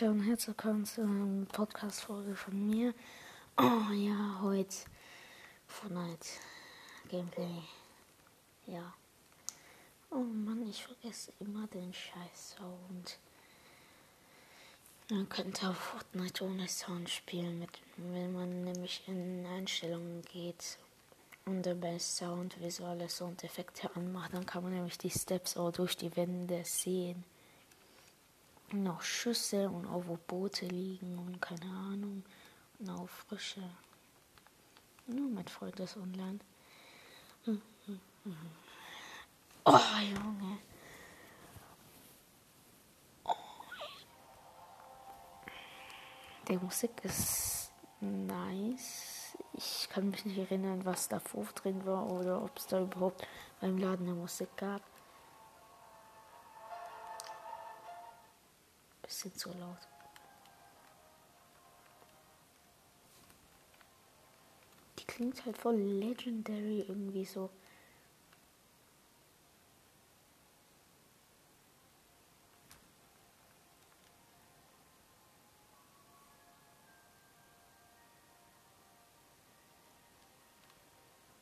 Leute und herzlich willkommen zu einer Podcast-Folge von mir. Oh ja, heute Fortnite Gameplay. Ja. Oh Mann, ich vergesse immer den scheiß Sound. Man könnte auch Fortnite ohne Sound spielen, mit, wenn man nämlich in Einstellungen geht und dabei Sound, visuelle Soundeffekte anmacht, dann kann man nämlich die Steps auch durch die Wände sehen noch Schüsse und auch wo Boote liegen und keine Ahnung. Und auch frische. Nur mein Freund ist online. Oh, Junge. Oh. Die Musik ist nice. Ich kann mich nicht erinnern, was da drin war oder ob es da überhaupt beim Laden eine Musik gab. Bisschen zu laut. Die klingt halt voll legendary irgendwie so.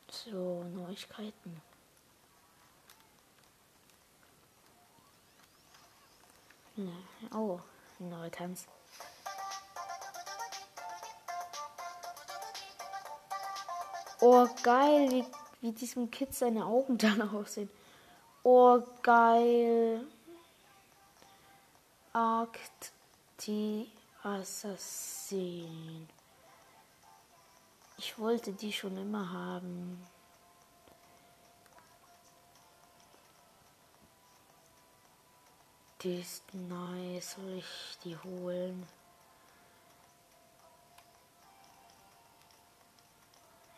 So, Neuigkeiten. Oh, neue Tanz. Oh, geil, wie, wie diesem Kind seine Augen dann aussehen. Oh, geil. Akt die Assassin. Ich wollte die schon immer haben. Die ist nice. Soll ich die holen?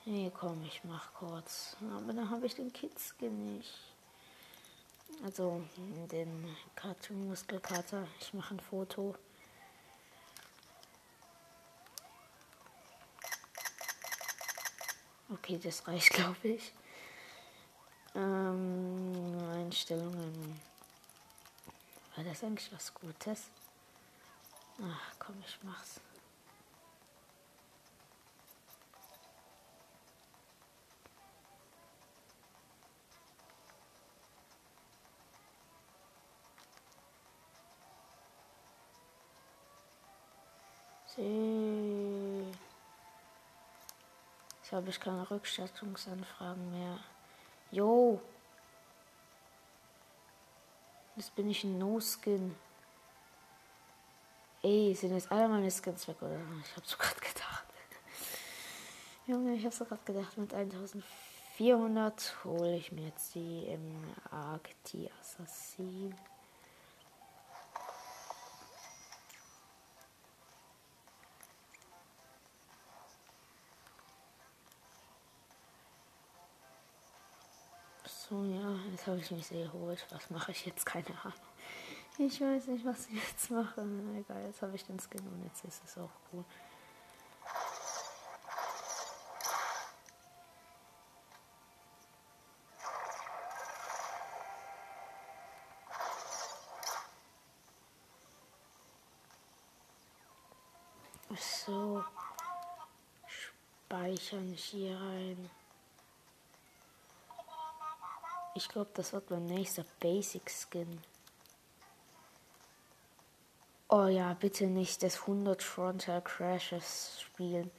Nee, komm, ich mach kurz. Aber dann habe ich den Kidskin nicht. Also den Cartoon Muskelkater. Ich mache ein Foto. Okay, das reicht, glaube ich. Ähm, Einstellungen. War das eigentlich was Gutes? Ach komm, ich mach's. Jetzt habe ich keine Rückstattungsanfragen mehr. Jo, Jetzt bin ich ein No-Skin. Ey, sind jetzt alle meine Skins weg, oder? Ich hab's so gerade gedacht. Junge, ich hab's so gerade gedacht. Mit 1400 hole ich mir jetzt die im Arc, die Assassin. Habe ich mich sehr geholt. Was mache ich jetzt? Keine Ahnung. Ich weiß nicht, was ich jetzt mache. Egal, jetzt habe ich den Skin und jetzt ist es auch cool. So, speichern hier rein. Ich glaube, das wird mein nächster Basic Skin. Oh ja, bitte nicht das 100 Frontal Crashes spielen.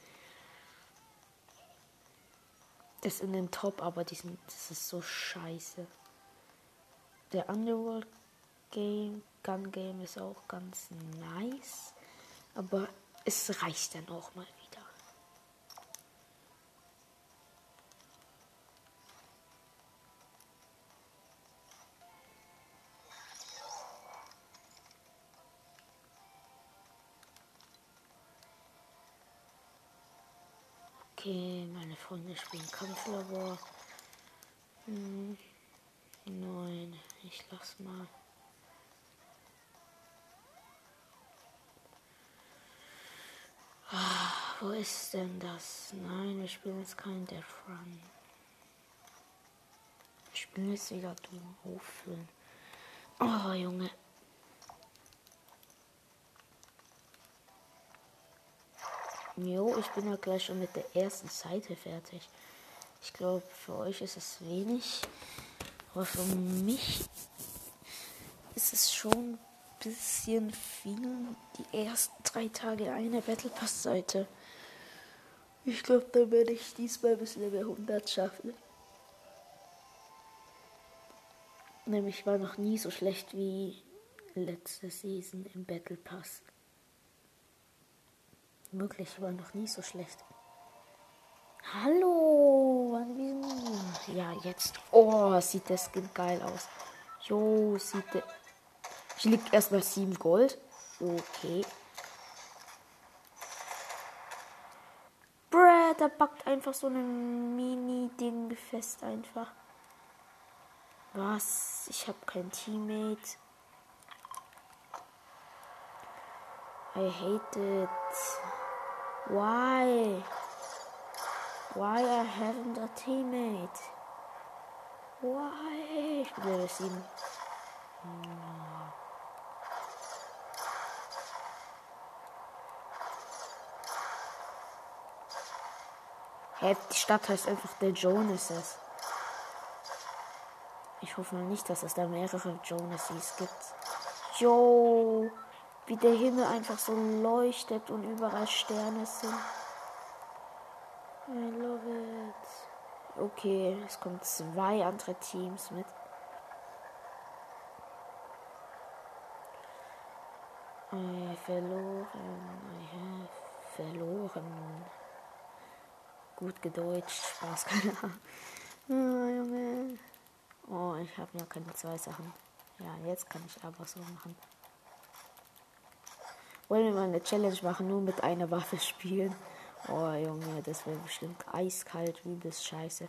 Das in den Top, aber diesen, das ist so scheiße. Der Underworld Game, Gun Game ist auch ganz nice. Aber es reicht dann auch mal Okay, meine Freunde spielen Kampflabor. Hm, nein, ich lass mal. Ah, wo ist denn das? Nein, wir spielen jetzt kein Death Run. Ich spiele jetzt wieder auffüllen. Oh, Junge. Jo, ich bin ja gleich schon mit der ersten Seite fertig. Ich glaube, für euch ist es wenig. Aber für mich ist es schon ein bisschen viel. Die ersten drei Tage eine Battle Pass Seite. Ich glaube, dann werde ich diesmal bis Level 100 schaffen. Nämlich war noch nie so schlecht wie letzte Season im Battle Pass. Wirklich war noch nie so schlecht. Hallo, ja jetzt. Oh, sieht der Skin geil aus. Jo, sieht der. Ich liegt erstmal 7 Gold. Okay. Bruh, da backt einfach so ein Mini-Ding fest einfach. Was? Ich habe kein Teammate. I hate it. Why? Why I haven't a teammate? Why? Ich bin Level 7. Hey, die Stadt heißt einfach der Jonases. Ich hoffe mal nicht, dass es da mehrere Jonases gibt. Jo, wie der Himmel einfach so leuchtet und überall Sterne sind. I love it. Okay, es kommen zwei andere Teams mit. I verloren. I have verloren. Gut gedeutscht. Spaß, keine Ahnung. Junge. Oh, ich habe ja keine zwei Sachen. Ja, jetzt kann ich aber so machen. Wollen wir mal eine Challenge machen, nur mit einer Waffe spielen? Oh, Junge, das wäre bestimmt eiskalt, wie das scheiße.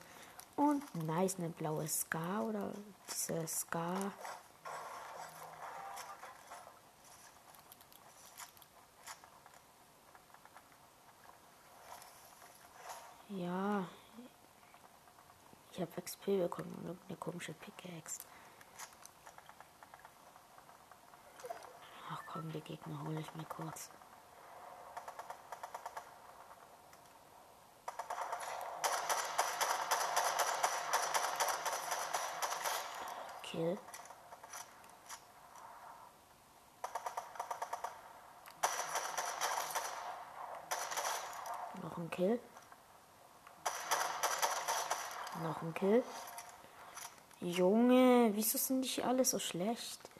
Und nice, eine blaue Ska oder diese Ska. Ja, ich habe XP bekommen und eine komische Pickaxe. Ach komm, die Gegner hole ich mir kurz. Kill. Noch ein Kill. Noch ein Kill. Junge, wieso sind die alle so schlecht?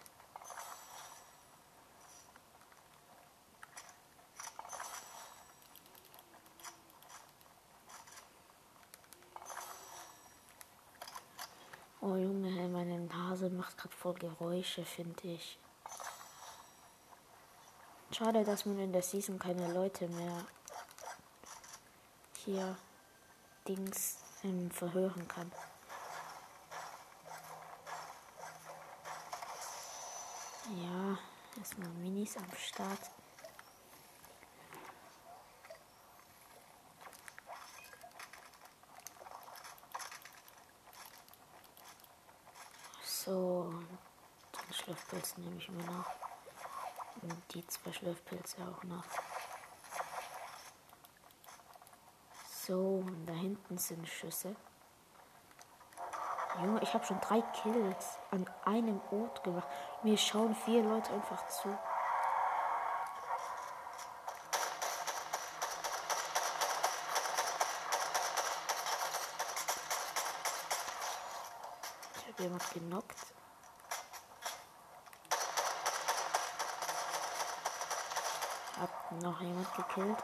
Oh Junge, meine Nase macht gerade voll Geräusche, finde ich. Schade, dass man in der Season keine Leute mehr hier Dings ähm, verhören kann. Ja, erstmal Minis am Start. So, Schlafpilz nehme ich mir noch. Und die zwei Schlafpilze auch noch. So, und da hinten sind Schüsse. Junge, ich habe schon drei Kills an einem Ort gemacht. Mir schauen vier Leute einfach zu. Ich habe jemand genockt. Hab noch jemand gekillt.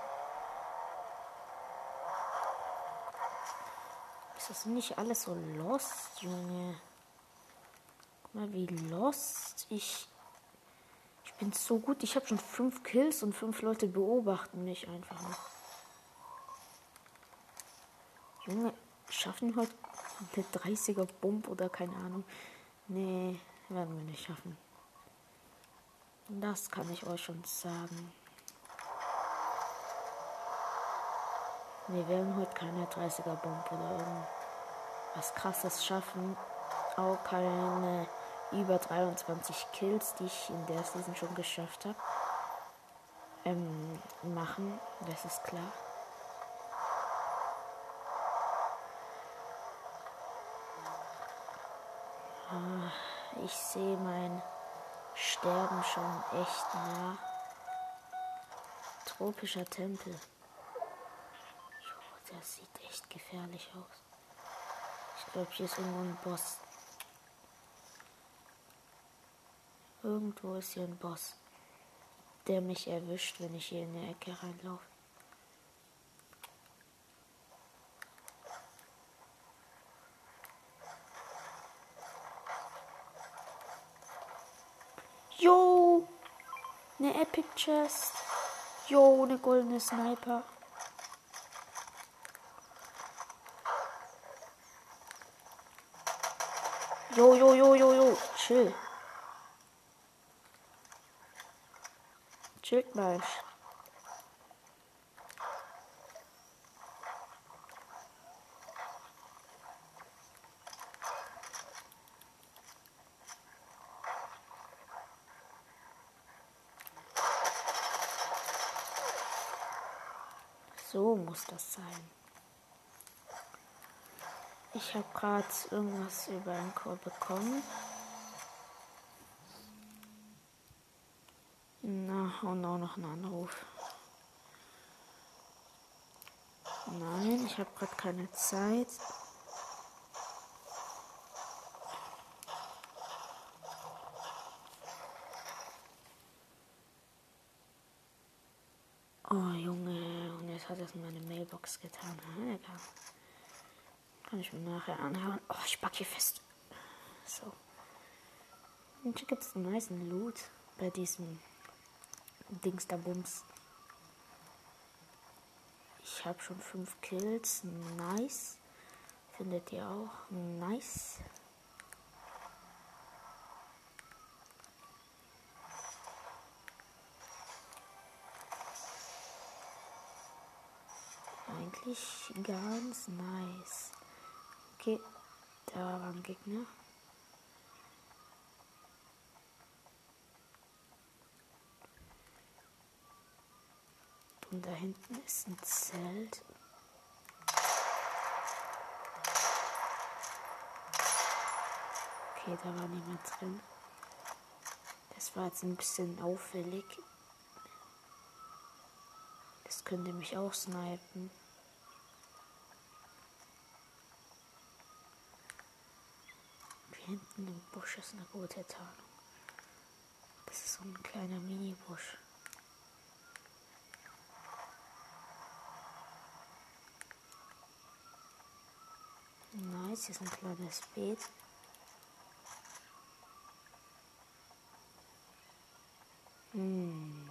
Ist das nicht alles so lost, Junge? Guck mal, wie lost ich. Ich bin so gut. Ich habe schon fünf Kills und fünf Leute beobachten mich einfach noch. Junge, schaffen heute eine 30er Bomb oder keine Ahnung. Nee, werden wir nicht schaffen. Das kann ich euch schon sagen. Wir werden heute keine 30er Bomb oder irgendwas was krasses schaffen. Auch keine über 23 Kills, die ich in der Season schon geschafft habe. ähm, machen, das ist klar. Ah, ich sehe mein Sterben schon echt nah. Tropischer Tempel. Der sieht echt gefährlich aus. Ich glaube, hier ist irgendwo ein Boss. Irgendwo ist hier ein Boss, der mich erwischt, wenn ich hier in die Ecke reinlaufe. Jo, eine Epic Chest. Jo, eine goldene Sniper. Jo, jo, jo, jo, jo. Chill. Chillt mal. So muss das sein. Ich habe gerade irgendwas über einen Chor bekommen. Na, und auch noch einen Anruf. Nein, ich habe gerade keine Zeit. Oh Junge, und jetzt hat es in meine Mailbox getan. Egal. Kann ich mir nachher anhören. Oh, ich pack hier fest. So. Und hier gibt es einen nice Loot bei diesem Dings da Bums. Ich habe schon fünf Kills. Nice. Findet ihr auch? Nice. Eigentlich ganz nice. Okay, da war ein Gegner. Und da hinten ist ein Zelt. Okay, da war niemand drin. Das war jetzt ein bisschen auffällig. Das könnte mich auch snipen. Hinten im Busch ist eine gute Tarnung. Das ist so ein kleiner Mini-Busch. Nice, hier ist ein kleines Beet. Hm.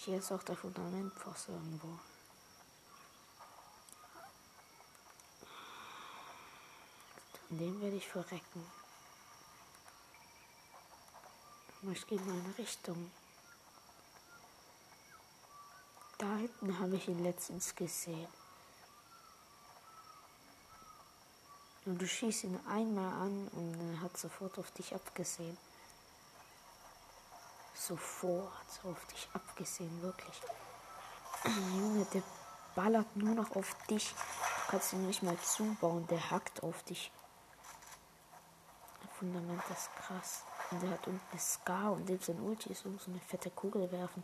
Hier ist auch der Fundamentpost irgendwo. In dem werde ich verrecken. Ich gehe mal in Richtung. Da hinten habe ich ihn letztens gesehen. Und du schießt ihn einmal an und er hat sofort auf dich abgesehen. Sofort auf dich abgesehen, wirklich. Junge, der ballert nur noch auf dich. Du kannst ihn nicht mal zubauen, der hackt auf dich. Fundament ist krass. Und der hat unten eine Scar und dem sein Ulti ist so eine fette Kugel werfen.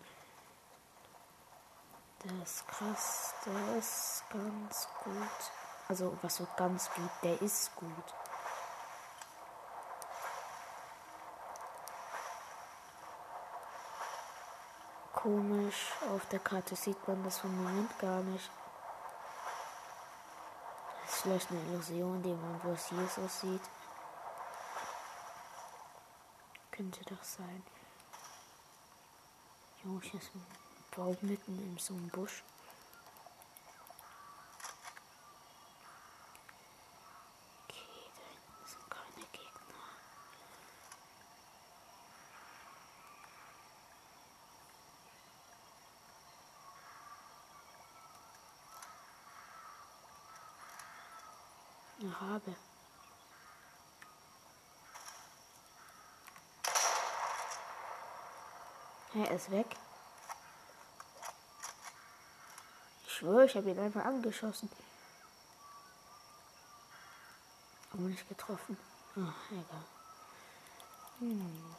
Der ist krass. Der ist ganz gut. Also, was so ganz gut? Der ist gut. Komisch. Auf der Karte sieht man das Fundament gar nicht. Das ist vielleicht eine Illusion, die man bloß so sieht. Könnte doch sein. Jo, hier ist ein Baum mitten in so einem Busch. Okay, da keine Gegner. Er ist weg. Ich schwöre, ich habe ihn einfach angeschossen. Aber nicht getroffen. Ach, egal. Hm.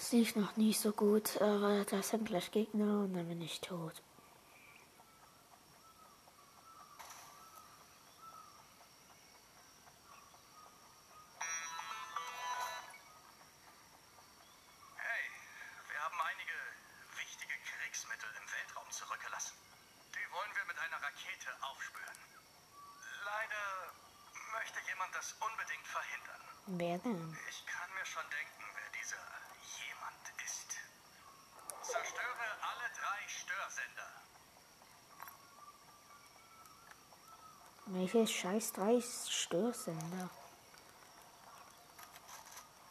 Es lief noch nicht so gut, aber das sind gleich Gegner und dann bin ich tot. Wer denn? Ich kann mir schon denken, wer dieser jemand ist. Zerstöre alle drei Störsender. Welche scheiß drei Störsender?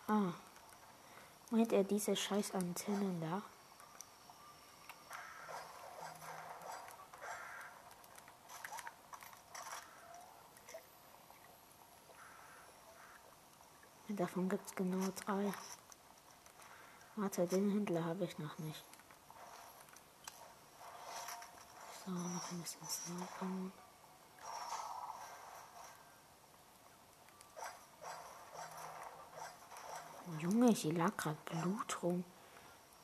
Ah. Meint er diese scheiß Antennen da? Davon gibt es genau drei. Warte, den Händler habe ich noch nicht. So, noch ein bisschen Snipern. Junge, hier lag gerade Blut rum.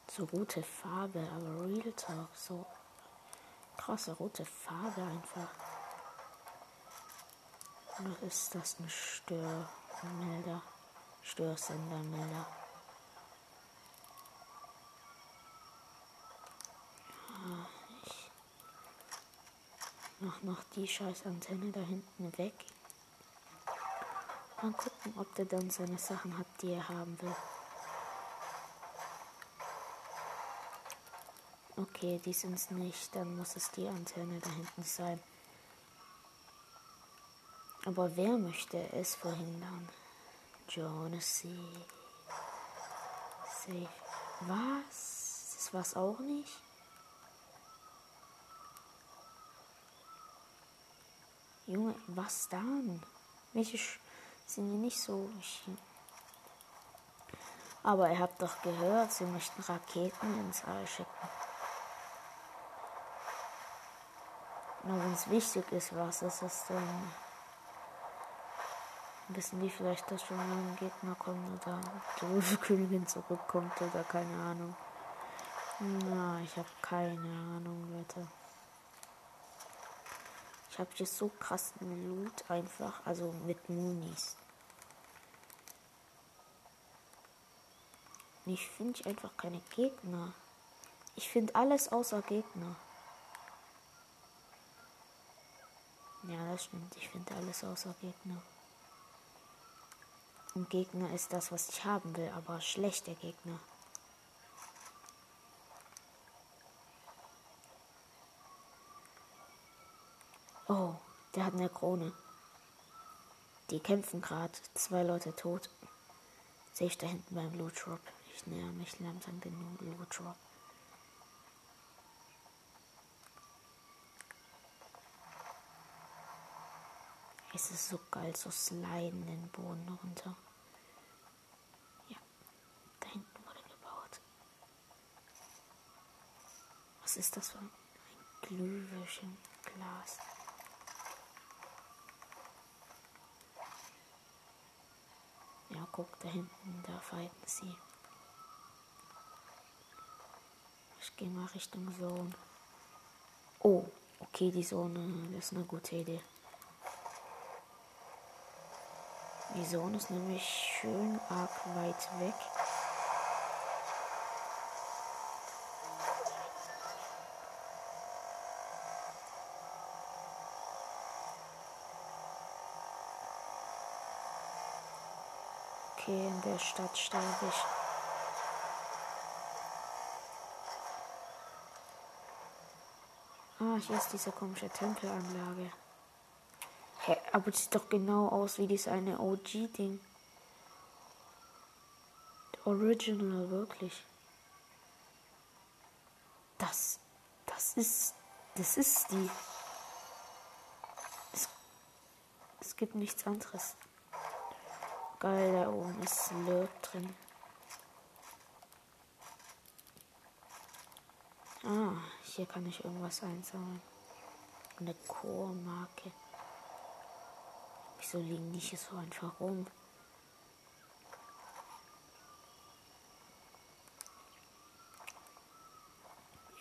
So rote Farbe, aber Real Talk, so krasse rote Farbe einfach. Oder ist das ein Störmelder? Störsendermelder. Ah, ich mach noch die scheiß Antenne da hinten weg. Mal gucken, ob der dann seine Sachen hat, die er haben will. Okay, die sind es nicht. Dann muss es die Antenne da hinten sein. Aber wer möchte es verhindern? Jonesy. Safe. Was? Das war's auch nicht? Junge, was dann? Welche Sch sind die nicht so. Aber ihr habt doch gehört, sie möchten Raketen ins All schicken. Nur wenn es wichtig ist, was ist es denn? Wissen die vielleicht, dass schon ein Gegner kommt oder die Königin zurückkommt oder keine Ahnung. Na, ich habe keine Ahnung, Leute. Ich habe jetzt so krassen Loot einfach, also mit Munis. Ich finde einfach keine Gegner. Ich finde alles außer Gegner. Ja, das stimmt. Ich finde alles außer Gegner. Und Gegner ist das, was ich haben will, aber schlechte Gegner. Oh, der hat eine Krone. Die kämpfen gerade. Zwei Leute tot. Sehe ich da hinten beim Loot Drop. Ich näher mich langsam den Loot Drop. Es ist so geil, so sliden den Boden runter. ist das für ein Glühwürschenglas? Ja, guck, da hinten, da fighten sie. Ich gehe mal Richtung Zone. Oh, okay, die Zone, das ist eine gute Idee. Die Zone ist nämlich schön arg weit weg. Okay, in der Stadt sterbe ich. Ah, hier ist diese komische Tempelanlage. Hä, aber sieht doch genau aus wie dieses eine OG-Ding. Original, wirklich. Das, das ist, das ist die. Es, es gibt nichts anderes. Geil, da oben ist Slurp drin. Ah, hier kann ich irgendwas einsammeln. Eine Chormarke. Wieso liegen die hier so einfach rum?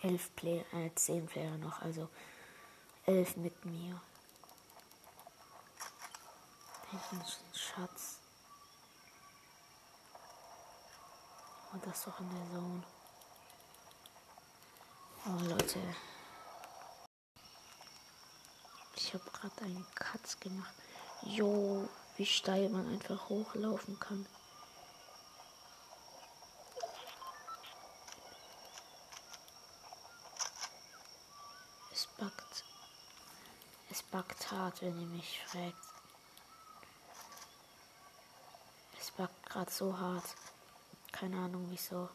Elf Player, äh, zehn Player noch, also elf mit mir. Ein Schatz. Und das doch in der Zone. Oh Leute. Ich habe gerade einen Katz gemacht. Jo, wie steil man einfach hochlaufen kann. Es backt. Es backt hart, wenn ihr mich fragt. Es backt gerade so hart. Keine Ahnung wieso.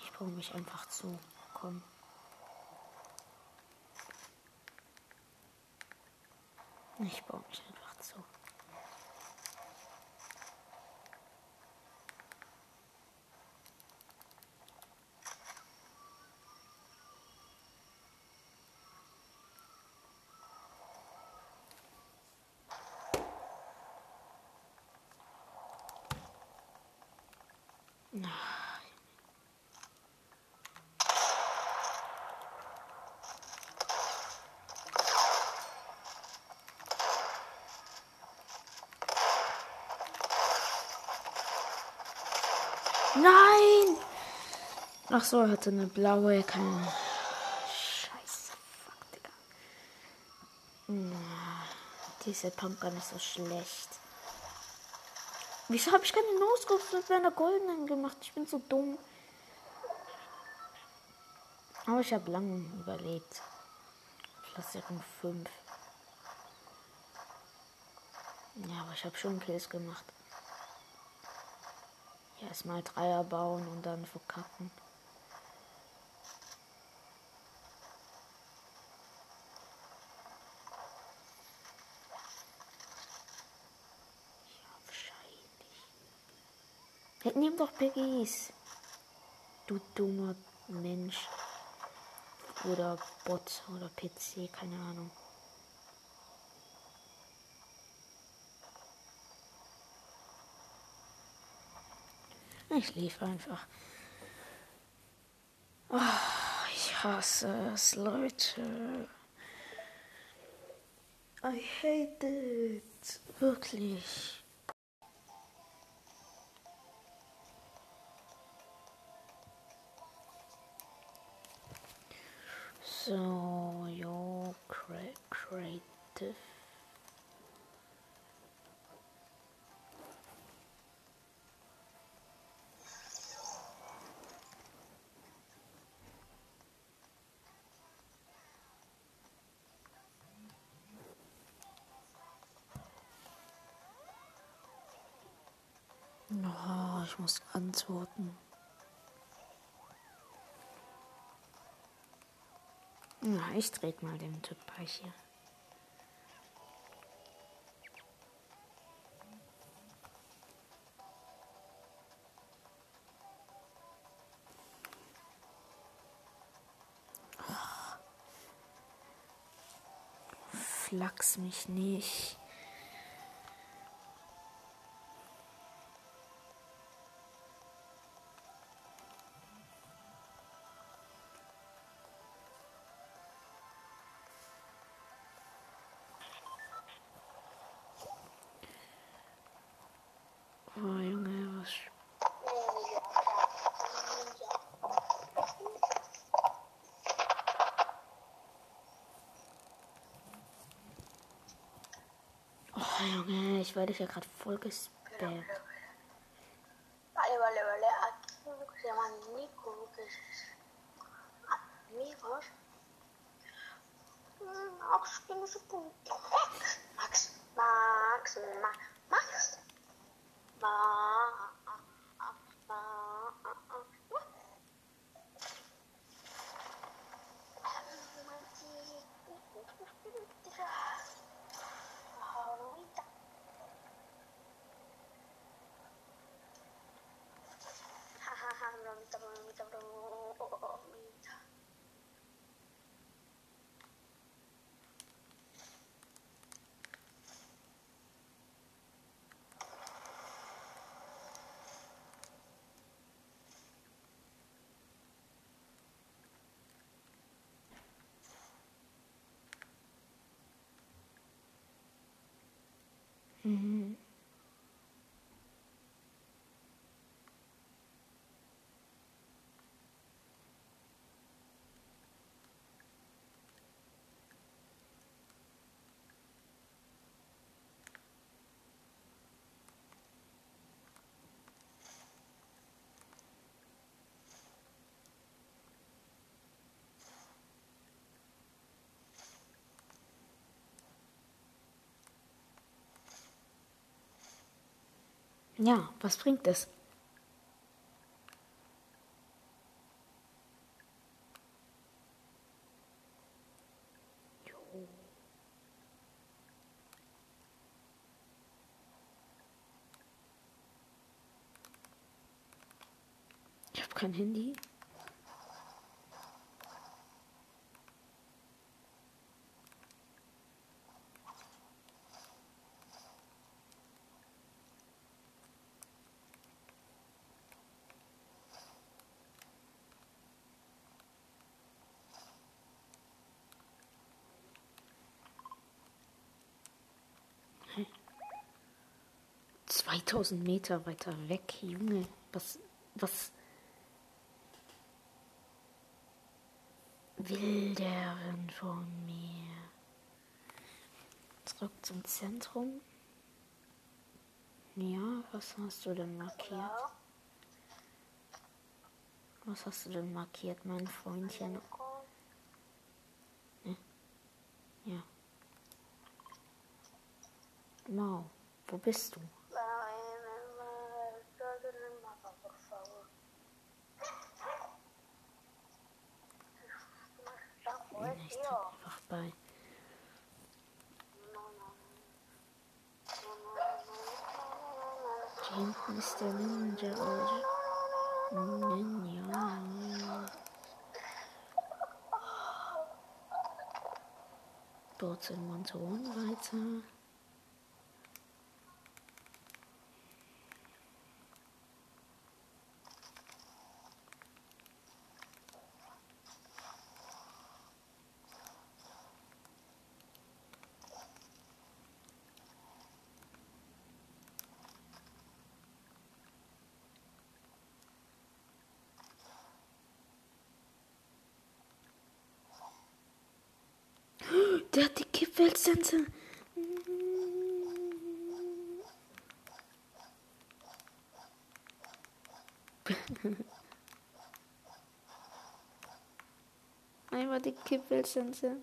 Ich baue mich einfach zu. Komm. Ich baue mich einfach zu. Nein! Ach so, er hatte eine blaue, keine. Scheiße, fuck, Digga. Na, diese Pumpgun ist so schlecht. Wieso habe ich keine Noscopes mit meiner goldenen gemacht? Ich bin so dumm. Aber ich habe lange überlegt. Platzierung 5. Ja, aber ich habe schon Kills gemacht. Erstmal Dreier bauen und dann verkacken. Nimm doch Piggies. Du dummer Mensch. Oder Bot oder PC, keine Ahnung. Ich lief einfach. Oh, ich hasse es, Leute. I hate it. Wirklich. So, your cre creative. Oh, ich muss antworten. Na, ich drehe mal den Typ bei hier. Flachs mich nicht. Junge, ich werde hier gerade voll gespammt. Mm-hmm. Ja, was bringt es? Ich habe kein Handy. Hä? 2000 Meter weiter weg, Junge. Was, was will der denn von mir? Zurück zum Zentrum. Ja, was hast du denn markiert? Was hast du denn markiert, mein Freundchen? komm. Ja. Mau, wo bist du? Fuerte, Ich trag einfach bei. Hier hinten ist der Ninja, oder? Ninja. Dort in Monton weiter. Der hat die Kippweltsense. Einmal die Kippweltsense.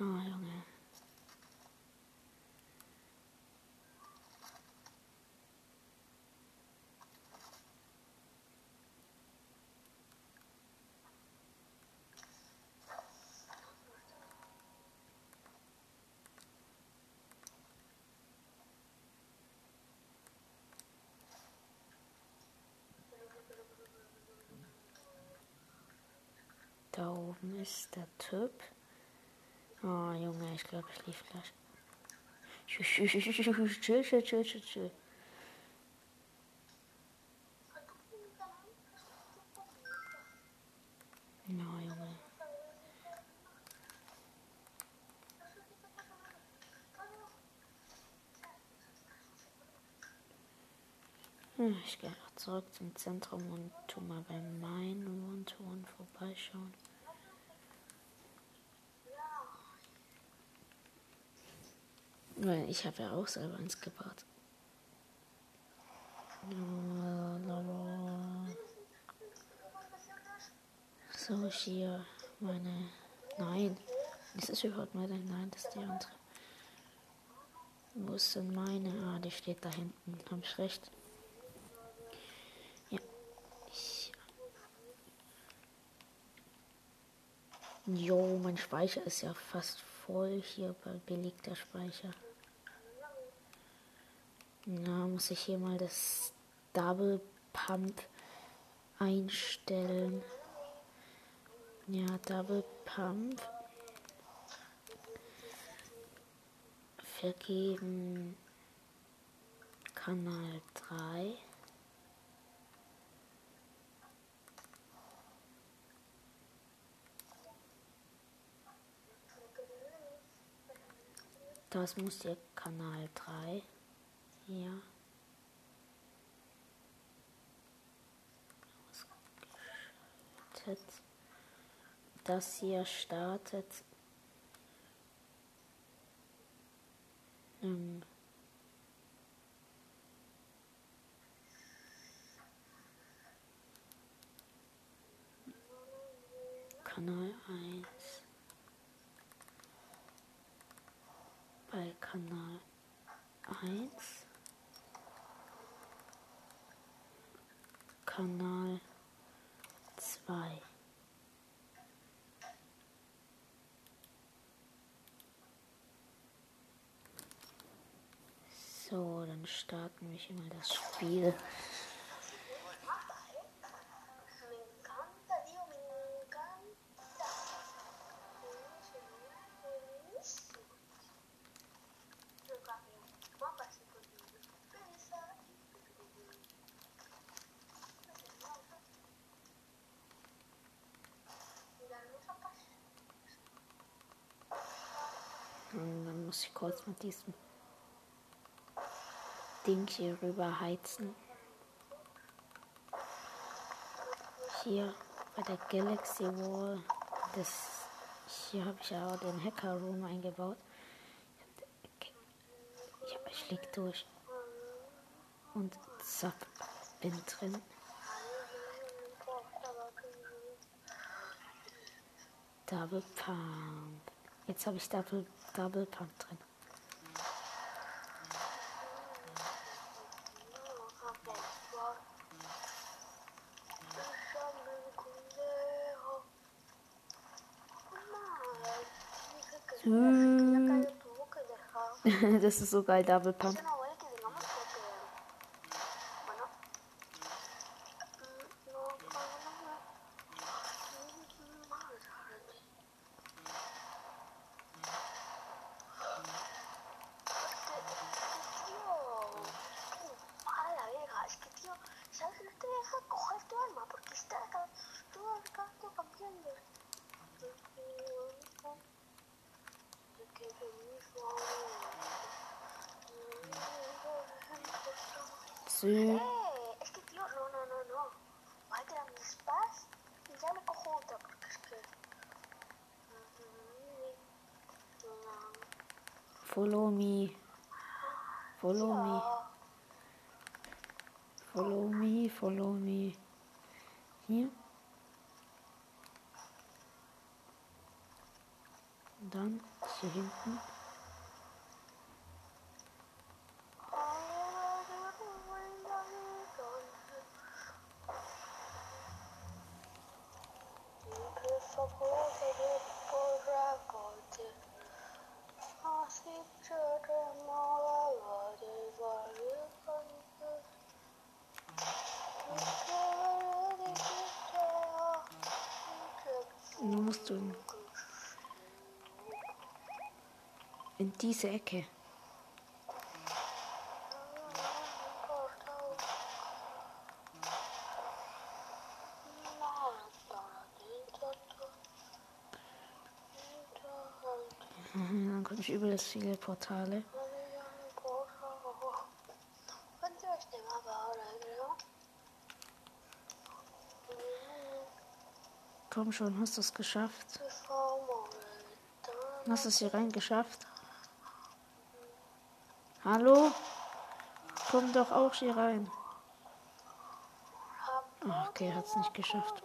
Oh, Junge. Da oben ist der Typ. Oh, Junge, ich glaube, ich lief gleich. Chill, chill, chill, chill, chill. Na, Junge. Hm, Ich gehe noch zurück zum Zentrum und tu mal bei meinen One-to-One vorbeischauen. Weil ich habe ja auch selber eins gebaut. So, hier meine. Nein. Ist das überhaupt meine? Nein, das ist die andere. Wo ist denn meine? Ah, die steht da hinten. Hab ich recht? Ja. Ich. Jo, mein Speicher ist ja fast voll hier bei belegter Speicher. Na, muss ich hier mal das Double Pump einstellen. Ja, Double Pump. Vergeben Kanal 3. Das muss ihr Kanal 3. Hier. Das hier startet. Ähm, Kanal 1. Bei Kanal 1. Kanal 2. So, dann starten wir hier mal das Spiel. Kurz mit diesem Ding hier rüber heizen. Hier bei der Galaxy Wall. Das, hier habe ich ja auch den Hacker Room eingebaut. Ich flieg durch. Und zack, bin drin. Double Pump. Jetzt habe ich Double, Double Pump drin. Das ist so geil, Double Pump. Que. Follow me. Follow me. Follow me, follow me. Hier. Und dann hier hinten. Musst du in, diese Ecke. Mhm, Dann komme ich über das viele Portale. Komm schon, hast du es geschafft? Hast du es hier rein geschafft? Hallo? Komm doch auch hier rein. Ah, okay, hat's nicht geschafft.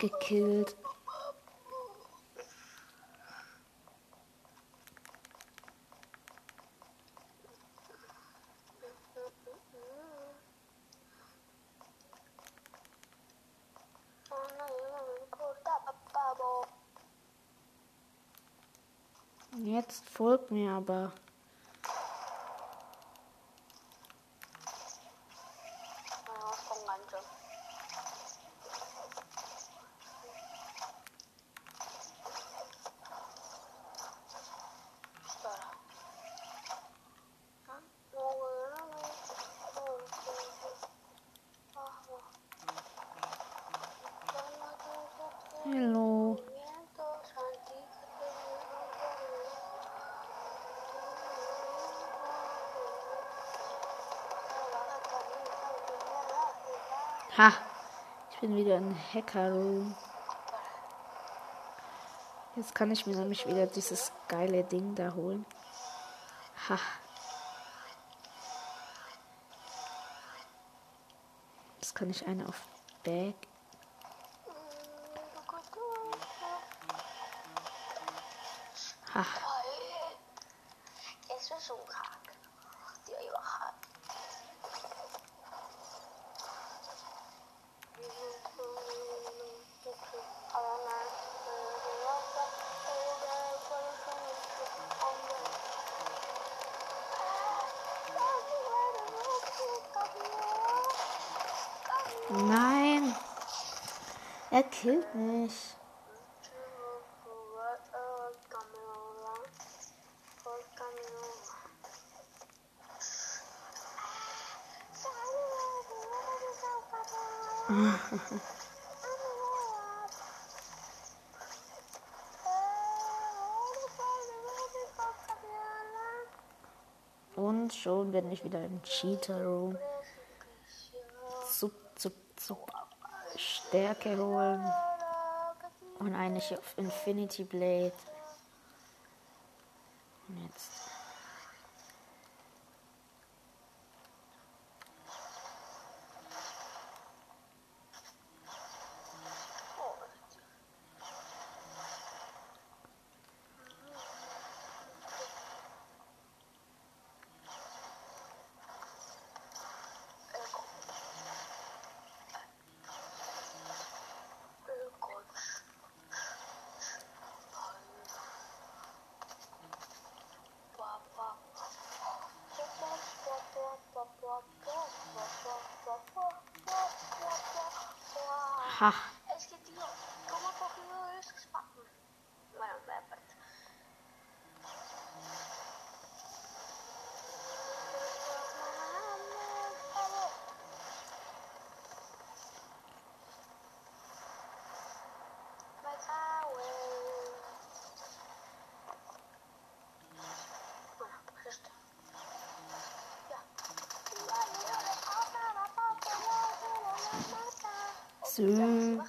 gekillt. Jetzt folgt mir aber. Ha! Ich bin wieder in Hacker. Jetzt kann ich mir nämlich wieder dieses geile Ding da holen. Ha! Jetzt kann ich eine auf Bag. Ha! Killt mich. Und schon bin ich wieder im Cheater Room. Zup, zup, zup. Stärke holen. Und eine Infinity Blade. Bueno.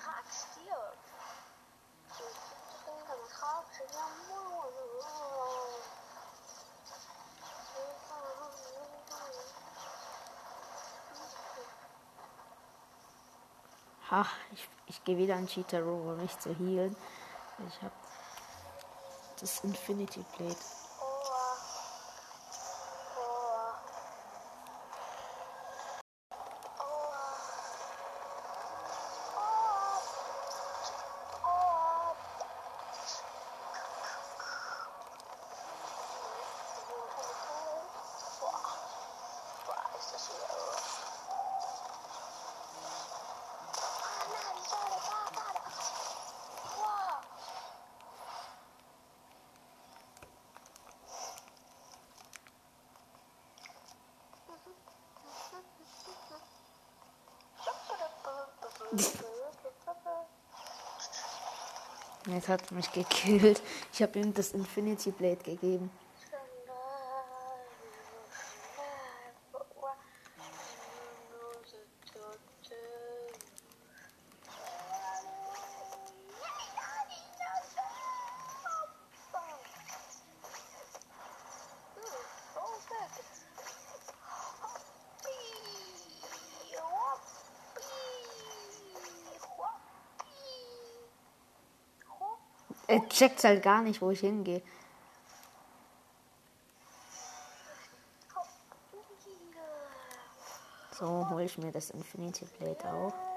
Ha! Ich, ich gehe wieder in Cheater Room, um mich zu healen. Ich habe das Infinity Blade. Jetzt hat mich gekillt. Ich habe ihm das Infinity Blade gegeben. Er checkt halt gar nicht, wo ich hingehe. So hole ich mir das Infinity Blade auch.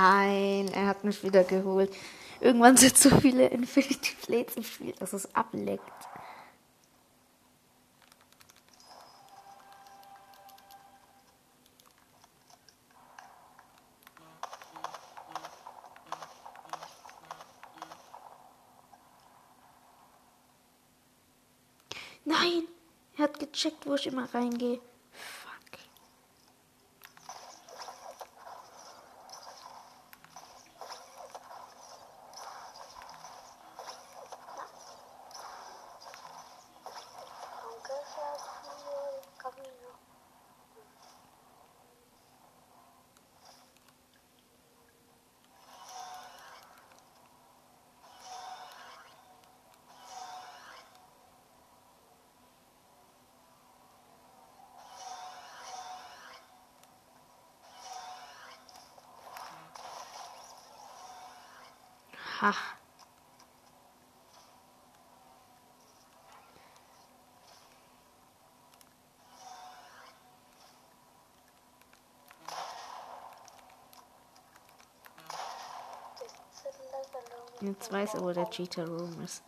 Nein, er hat mich wieder geholt. Irgendwann sind so viele Infinity Blades im Spiel, dass es ableckt. Nein, er hat gecheckt, wo ich immer reingehe. Jetzt weiß er, wo der Cheater Room ist.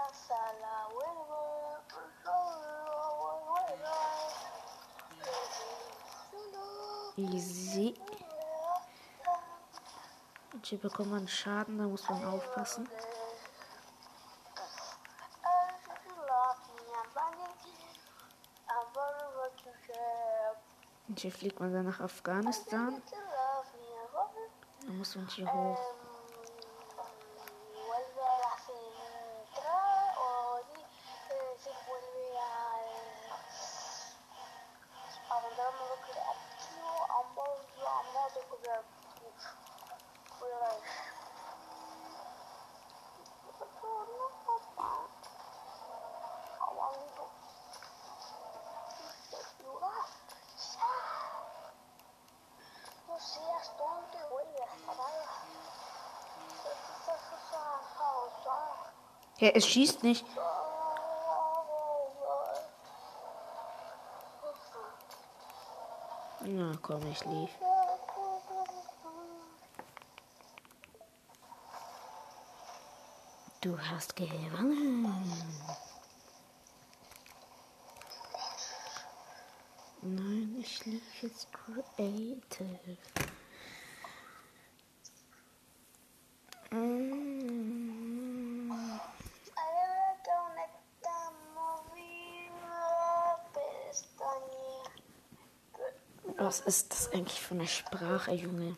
A sala, vuelve, vuelve, Easy. Und hier bekommt man Schaden, da muss man aufpassen. Hier fliegt man dann nach Afghanistan. Da muss man hier hoch. Ja, es schießt nicht. Na komm, ich lief. Du hast gewonnen. Nein, ich lief jetzt Creative. Was ist das eigentlich für eine Sprache, Junge?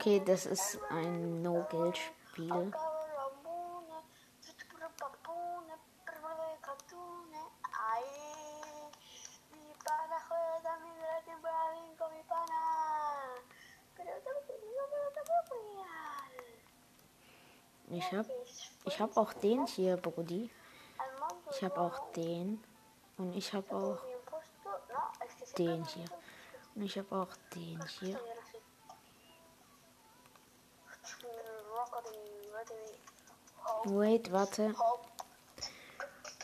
Okay, das ist ein No-Geld-Spiel. Ich hab, ich hab auch den hier, Brody. Ich hab auch den. Und ich hab auch den hier. Und ich hab auch den hier. Hoe heet wat, hè?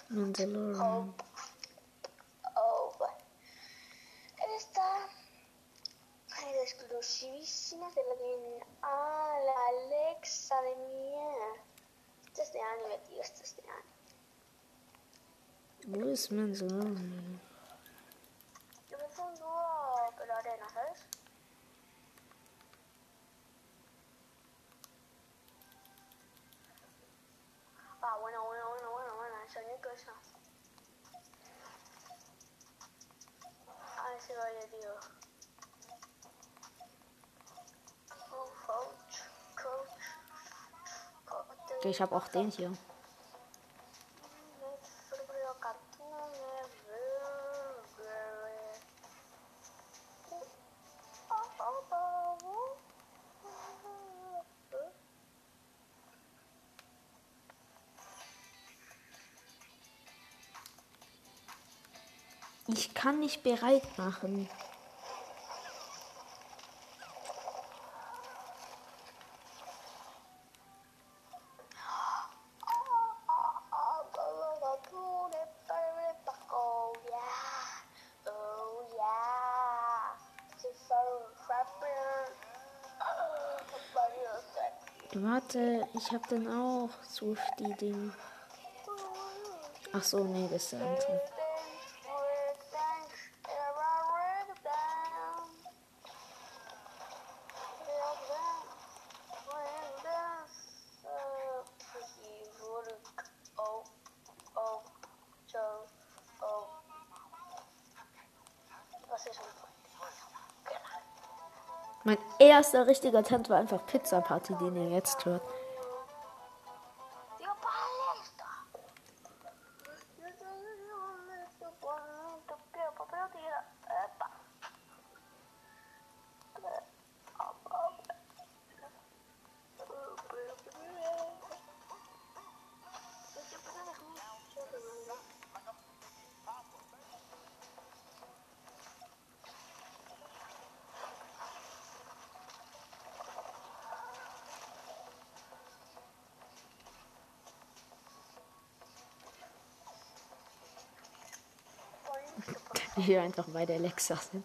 Mandalorian. esclusivissima della mia ah, Alexa le mie queste anime Dio queste anime Wo ist. Bueno, el sonido esa. Ah, ese baile, tío. Oh, coach, coach. coach. Okay, ich habe auch den hier. Ich kann nicht bereit machen. Warte, ich hab dann auch so die Ding. Ach so, nee, das ist der andere. Mein erster richtiger Tent war einfach Pizza Party, den ihr jetzt hört. Hier einfach bei der Alexa sind.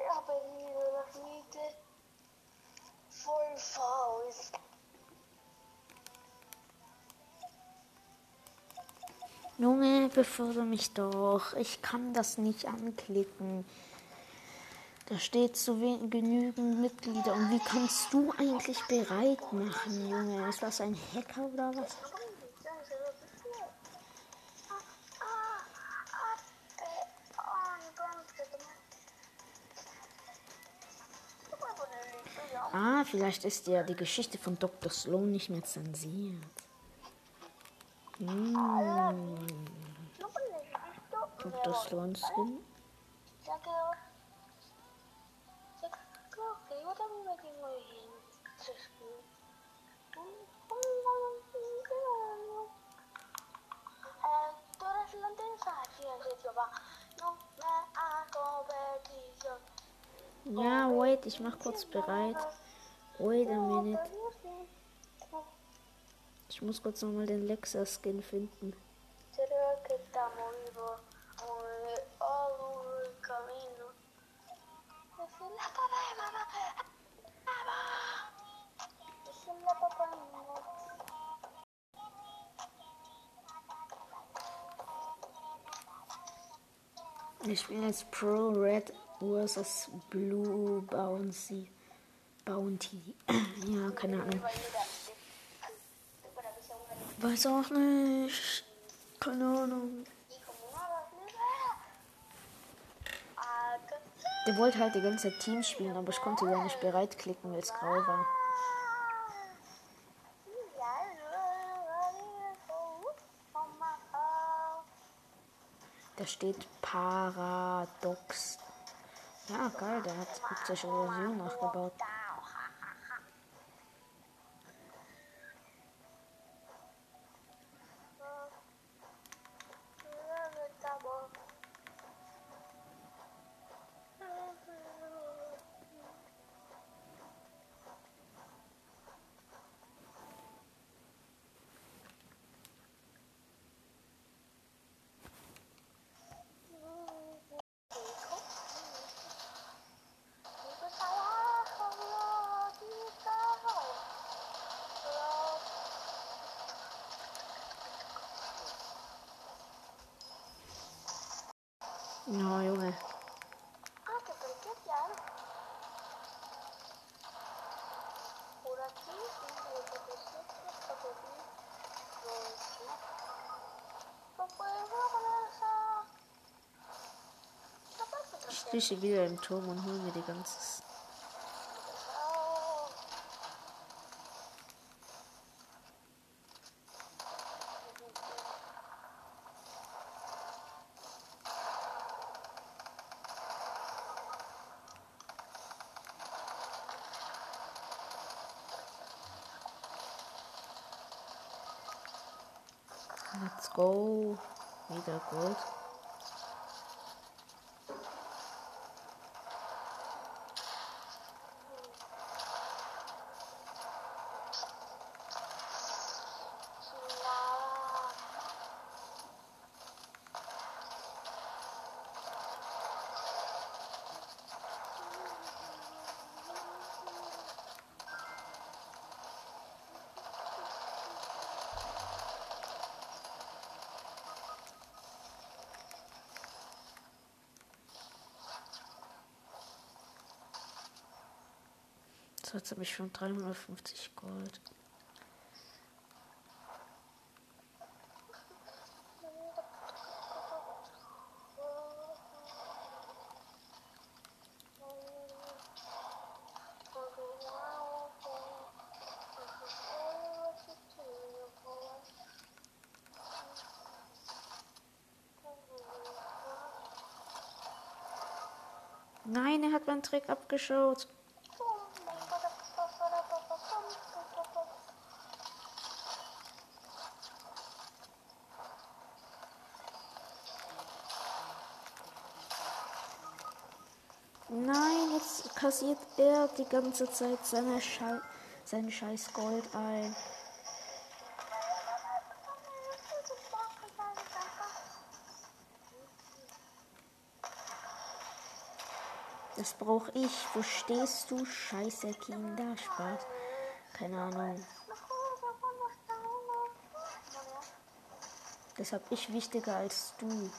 delivery. Ha pedido la smite. For fouls. Junge, befördere mich doch. Ich kann das nicht anklicken. Da steht zu wen genügend Mitglieder. Und wie kannst du eigentlich bereit machen, Junge? Ist das ein Hacker oder was? Ah, vielleicht ist ja die Geschichte von Dr. Sloan nicht mehr zensiert. Hm. Dr. Sloan Skin? Eres la intensa, sí, en serio, va. No me competición. Ja, wait, ich mach kurz bereit. Wait a minute. Ich muss kurz nochmal den Lexa-Skin finden. Ich bin jetzt Pro Red vs Blue Bouncy. Bounty. ja, keine Ahnung. Weiß auch nicht. Keine Ahnung. Der wollte halt die ganze Zeit Team spielen, aber ich konnte gar nicht bereit klicken, weil es grau war. Da steht Paradox. Ja, geil, der hat sich Illusion nachgebaut. Ich stehe wieder im Turm und hole mir die ganze. Let's go. Wieder Gold. So, jetzt habe ich schon 350 Gold. Nein, er hat meinen Trick abgeschaut. Nein, jetzt kassiert er die ganze Zeit seine Schei sein scheiß Gold ein. Das brauche ich. Wo stehst du? Scheiße Kinder. Spaß. Keine Ahnung. Das hab ich wichtiger als du.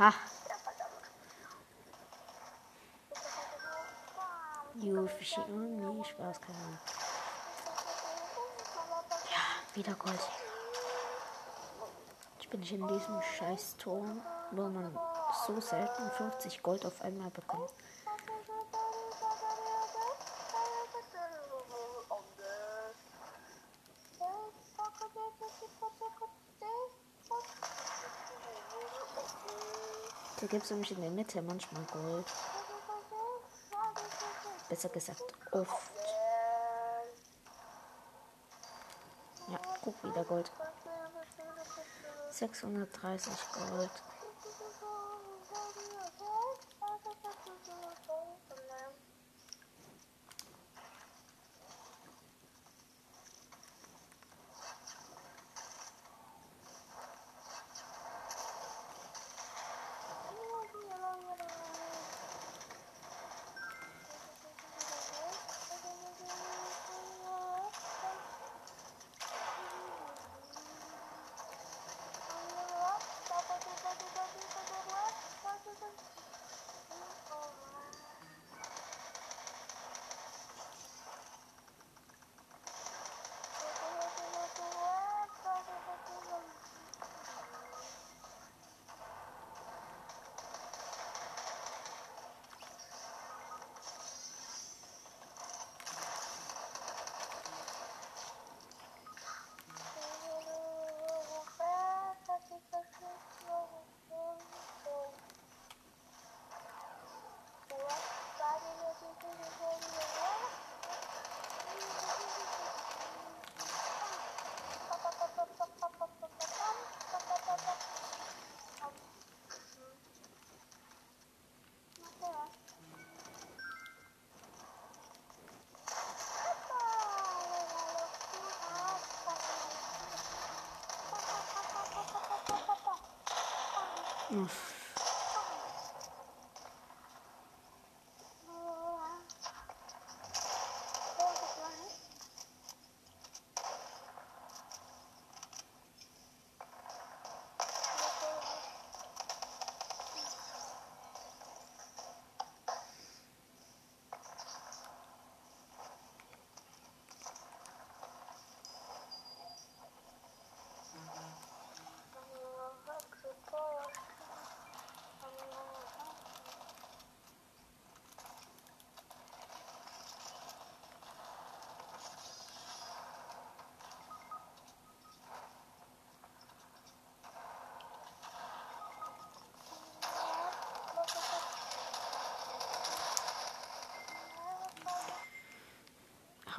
Ha! You fishy on me. Spaß, keine Ahnung. Ja, wieder Gold. Ich bin nicht in diesem scheiß Turm, wo man so selten 50 Gold auf einmal bekommt. Gibt es nämlich in der Mitte manchmal Gold. Besser gesagt, oft. Ja, guck wieder Gold. 630 Gold. Oof.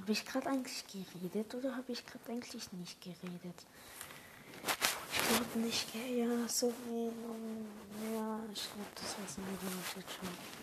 Habe ich gerade eigentlich geredet oder habe ich gerade eigentlich nicht geredet? Ich glaube nicht, ja, so wie. Ja, ich glaube, das war's in der Video schon.